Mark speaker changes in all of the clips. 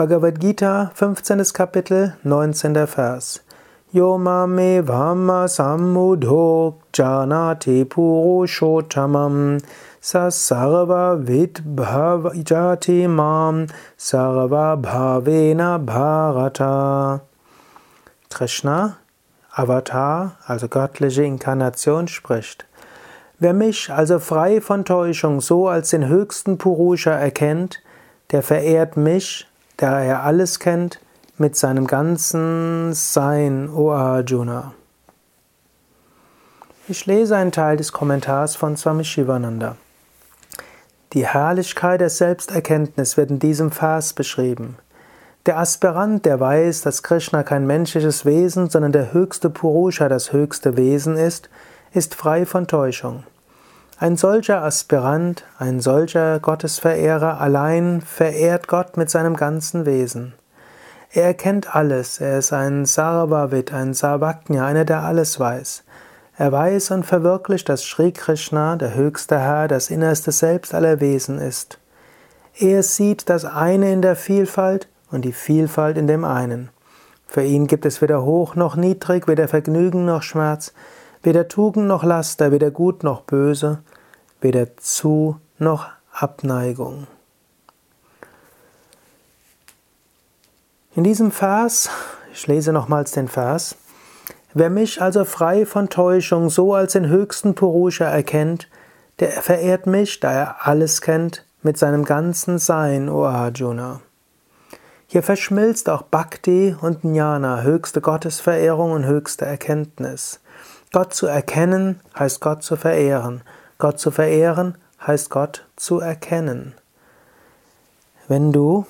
Speaker 1: Bhagavad Gita, 15. Kapitel, 19. Vers. Yomame vama samudho janati purushottamam sasarva vidbhavajati mam sarva bhavena bharata. Krishna, Avatar, also göttliche Inkarnation, spricht. Wer mich also frei von Täuschung so als den höchsten Purusha erkennt, der verehrt mich da er alles kennt, mit seinem ganzen Sein, O Arjuna. Ich lese einen Teil des Kommentars von Swami Shivananda. Die Herrlichkeit der Selbsterkenntnis wird in diesem Vers beschrieben. Der Aspirant, der weiß, dass Krishna kein menschliches Wesen, sondern der höchste Purusha, das höchste Wesen ist, ist frei von Täuschung. Ein solcher Aspirant, ein solcher Gottesverehrer allein verehrt Gott mit seinem ganzen Wesen. Er erkennt alles, er ist ein Sarvavit, ein Sarvajna, einer, der alles weiß. Er weiß und verwirklicht, dass Sri Krishna, der höchste Herr, das innerste Selbst aller Wesen ist. Er sieht das eine in der Vielfalt und die Vielfalt in dem einen. Für ihn gibt es weder hoch noch niedrig, weder Vergnügen noch Schmerz, weder Tugend noch Laster, weder Gut noch Böse, weder Zu noch Abneigung. In diesem Vers, ich lese nochmals den Vers, wer mich also frei von Täuschung so als den höchsten Purusha erkennt, der verehrt mich, da er alles kennt, mit seinem ganzen Sein, O Arjuna. Hier verschmilzt auch Bhakti und Jnana, höchste Gottesverehrung und höchste Erkenntnis. Gott zu erkennen heißt Gott zu verehren. Gott zu verehren heißt Gott zu erkennen. Wenn du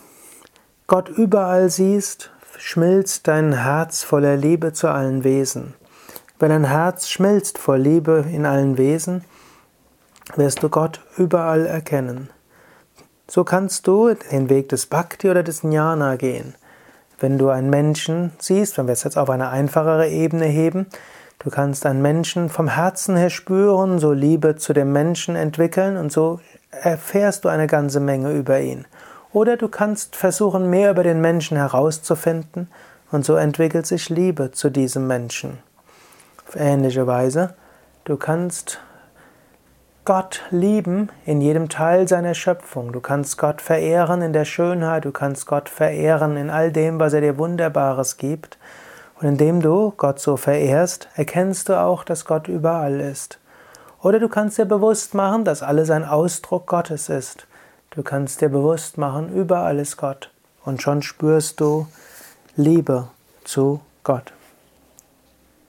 Speaker 1: Gott überall siehst, schmilzt dein Herz voller Liebe zu allen Wesen. Wenn dein Herz schmilzt vor Liebe in allen Wesen, wirst du Gott überall erkennen. So kannst du den Weg des Bhakti oder des Jnana gehen. Wenn du einen Menschen siehst, wenn wir es jetzt auf eine einfachere Ebene heben, Du kannst einen Menschen vom Herzen her spüren, so Liebe zu dem Menschen entwickeln und so erfährst du eine ganze Menge über ihn. Oder du kannst versuchen, mehr über den Menschen herauszufinden und so entwickelt sich Liebe zu diesem Menschen. Auf ähnliche Weise, du kannst Gott lieben in jedem Teil seiner Schöpfung. Du kannst Gott verehren in der Schönheit, du kannst Gott verehren in all dem, was er dir Wunderbares gibt. Und indem du Gott so verehrst, erkennst du auch, dass Gott überall ist. Oder du kannst dir bewusst machen, dass alles ein Ausdruck Gottes ist. Du kannst dir bewusst machen, überall ist Gott. Und schon spürst du Liebe zu Gott.